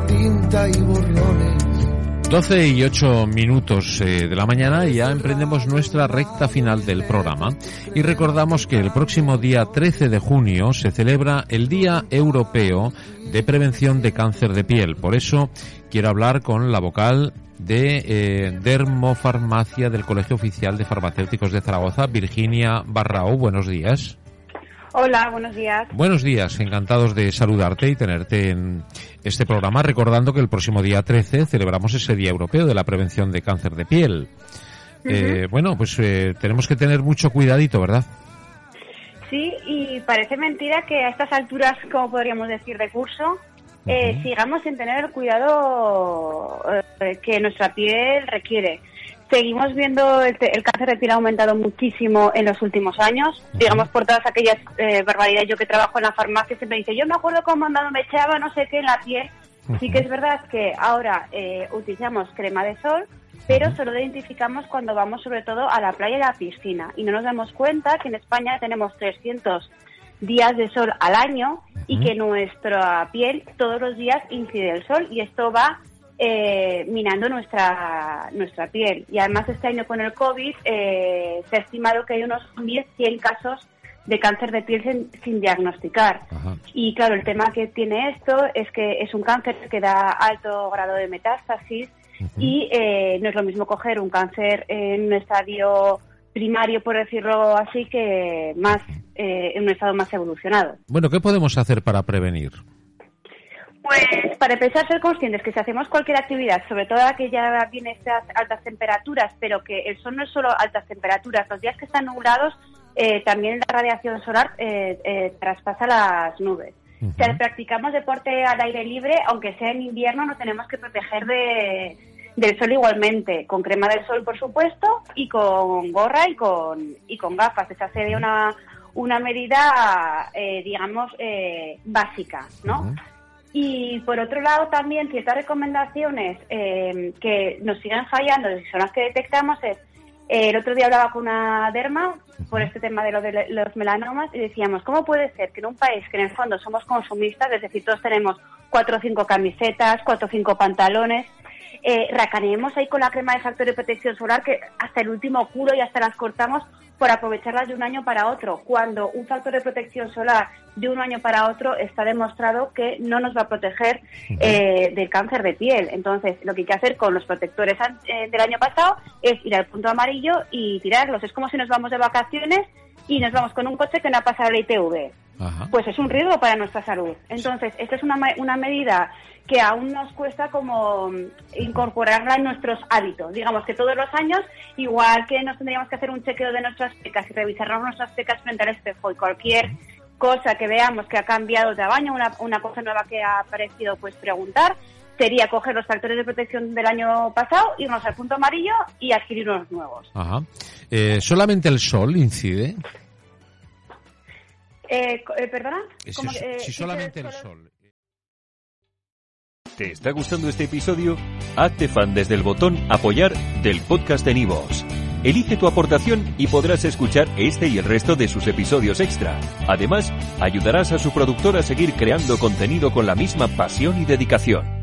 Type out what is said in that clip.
tinta y borrones 12 y 8 minutos eh, de la mañana y ya emprendemos nuestra recta final del programa y recordamos que el próximo día 13 de junio se celebra el Día Europeo de Prevención de Cáncer de Piel. Por eso quiero hablar con la vocal de eh, Dermofarmacia del Colegio Oficial de Farmacéuticos de Zaragoza, Virginia Barrao. Buenos días. Hola, buenos días. Buenos días, encantados de saludarte y tenerte en este programa, recordando que el próximo día 13 celebramos ese Día Europeo de la Prevención de Cáncer de Piel. eh, bueno, pues eh, tenemos que tener mucho cuidadito, ¿verdad? Sí, y parece mentira que a estas alturas, como podríamos decir, de curso, eh, sigamos sin tener el cuidado eh, que nuestra piel requiere. Seguimos viendo el, te- el cáncer de piel ha aumentado muchísimo en los últimos años, digamos por todas aquellas eh, barbaridades. Yo que trabajo en la farmacia siempre dice, yo me acuerdo cuando me echaba no sé qué en la piel. Sí que es verdad que ahora eh, utilizamos crema de sol, pero solo lo identificamos cuando vamos sobre todo a la playa y a la piscina. Y no nos damos cuenta que en España tenemos 300 días de sol al año y que nuestra piel todos los días incide el sol y esto va eh, minando nuestra nuestra piel. Y además este año con el COVID eh, se ha estimado que hay unos 1.100 casos de cáncer de piel sin, sin diagnosticar. Ajá. Y claro, el tema que tiene esto es que es un cáncer que da alto grado de metástasis y eh, no es lo mismo coger un cáncer en un estadio primario, por decirlo así, que más eh, en un estado más evolucionado. Bueno, ¿qué podemos hacer para prevenir? Para empezar, ser conscientes que si hacemos cualquier actividad, sobre todo que ya viene estas altas temperaturas, pero que el sol no es solo altas temperaturas, los días que están nublados, eh, también la radiación solar eh, eh, traspasa las nubes. Ujú. Si practicamos deporte al aire libre, aunque sea en invierno, nos tenemos que proteger de, del sol igualmente, con crema del sol, por supuesto, y con gorra y con, y con gafas. Esa sería una, una medida, eh, digamos, eh, básica, ¿no? Y por otro lado también ciertas recomendaciones eh, que nos siguen fallando y son las que detectamos es, eh, el otro día hablaba con una derma por este tema de, lo de los melanomas y decíamos, ¿cómo puede ser que en un país que en el fondo somos consumistas, es decir, todos tenemos cuatro o cinco camisetas, cuatro o cinco pantalones, eh, racaneemos ahí con la crema de factor de protección solar que hasta el último culo y hasta las cortamos por aprovecharlas de un año para otro, cuando un factor de protección solar de un año para otro está demostrado que no nos va a proteger eh, del cáncer de piel. Entonces, lo que hay que hacer con los protectores eh, del año pasado es ir al punto amarillo y tirarlos. Es como si nos vamos de vacaciones y nos vamos con un coche que no ha pasado la ITV Ajá. pues es un riesgo para nuestra salud. Entonces, esta es una, una medida que aún nos cuesta como mm, incorporarla en nuestros hábitos. Digamos que todos los años, igual que nos tendríamos que hacer un chequeo de nuestras pecas y revisarnos nuestras pecas frente al espejo y cualquier cosa que veamos que ha cambiado de tamaño, una, una cosa nueva que ha aparecido, pues preguntar, sería coger los factores de protección del año pasado, irnos al punto amarillo y adquirir unos nuevos. Ajá. Eh, ¿Solamente el sol incide? Eh, eh, ¿Perdona? Si, ¿Cómo que, eh, si solamente el sol. ¿Te está gustando este episodio? Hazte fan desde el botón Apoyar del podcast de Nivos. Elige tu aportación y podrás escuchar este y el resto de sus episodios extra. Además, ayudarás a su productor a seguir creando contenido con la misma pasión y dedicación.